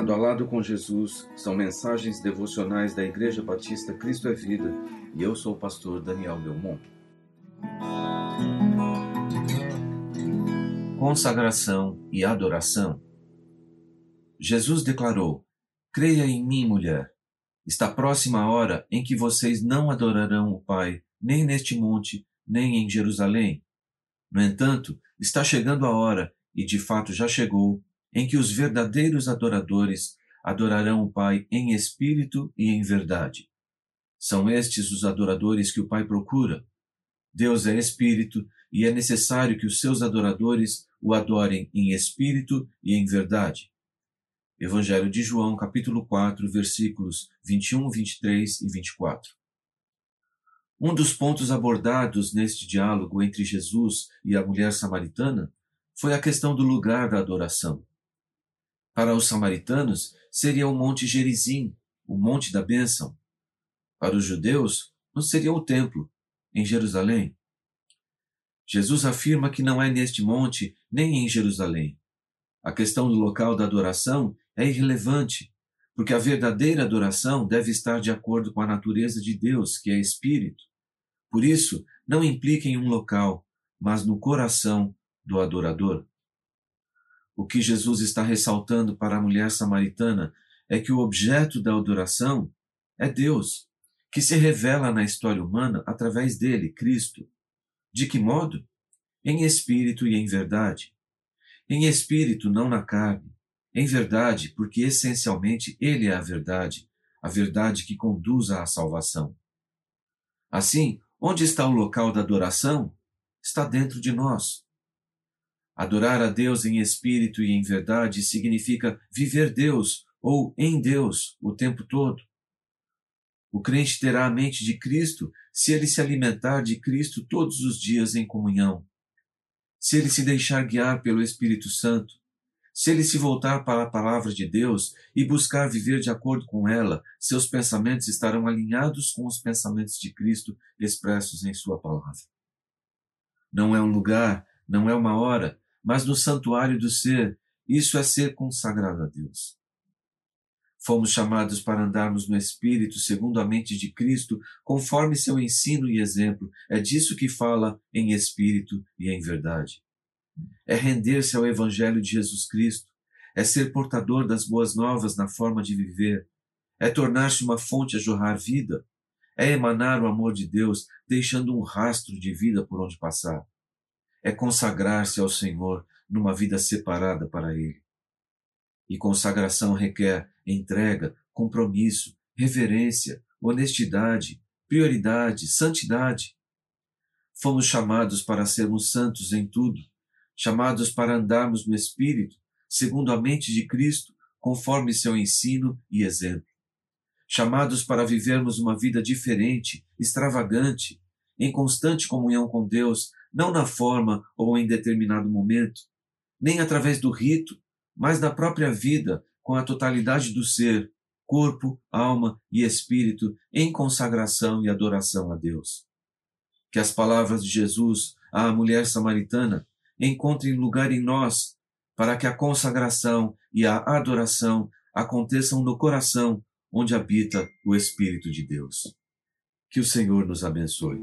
Lado a lado com Jesus são mensagens devocionais da Igreja Batista Cristo é Vida e eu sou o pastor Daniel Belmont. Consagração e adoração. Jesus declarou: Creia em mim, mulher. Está próxima a hora em que vocês não adorarão o Pai, nem neste monte, nem em Jerusalém. No entanto, está chegando a hora, e de fato já chegou, em que os verdadeiros adoradores adorarão o Pai em espírito e em verdade. São estes os adoradores que o Pai procura. Deus é espírito e é necessário que os seus adoradores o adorem em espírito e em verdade. Evangelho de João, capítulo 4, versículos 21, 23 e 24. Um dos pontos abordados neste diálogo entre Jesus e a mulher samaritana foi a questão do lugar da adoração. Para os samaritanos, seria o Monte Gerizim, o Monte da Bênção. Para os judeus, não seria o templo, em Jerusalém. Jesus afirma que não é neste monte nem em Jerusalém. A questão do local da adoração é irrelevante, porque a verdadeira adoração deve estar de acordo com a natureza de Deus, que é espírito. Por isso, não implica em um local, mas no coração do adorador. O que Jesus está ressaltando para a mulher samaritana é que o objeto da adoração é Deus, que se revela na história humana através dele, Cristo. De que modo? Em espírito e em verdade. Em espírito, não na carne. Em verdade, porque essencialmente ele é a verdade, a verdade que conduz à salvação. Assim, onde está o local da adoração? Está dentro de nós. Adorar a Deus em espírito e em verdade significa viver Deus ou em Deus o tempo todo. O crente terá a mente de Cristo se ele se alimentar de Cristo todos os dias em comunhão. Se ele se deixar guiar pelo Espírito Santo, se ele se voltar para a palavra de Deus e buscar viver de acordo com ela, seus pensamentos estarão alinhados com os pensamentos de Cristo expressos em Sua palavra. Não é um lugar, não é uma hora, mas no santuário do ser, isso é ser consagrado a Deus. Fomos chamados para andarmos no Espírito segundo a mente de Cristo, conforme seu ensino e exemplo. É disso que fala em Espírito e em verdade. É render-se ao Evangelho de Jesus Cristo, é ser portador das boas novas na forma de viver, é tornar-se uma fonte a jorrar vida, é emanar o amor de Deus, deixando um rastro de vida por onde passar é consagrar-se ao Senhor numa vida separada para Ele. E consagração requer entrega, compromisso, reverência, honestidade, prioridade, santidade. Fomos chamados para sermos santos em tudo, chamados para andarmos no Espírito, segundo a mente de Cristo, conforme seu ensino e exemplo. Chamados para vivermos uma vida diferente, extravagante, em constante comunhão com Deus, não na forma ou em determinado momento, nem através do rito, mas na própria vida, com a totalidade do ser, corpo, alma e espírito, em consagração e adoração a Deus. Que as palavras de Jesus à mulher samaritana encontrem lugar em nós, para que a consagração e a adoração aconteçam no coração onde habita o Espírito de Deus. Que o Senhor nos abençoe.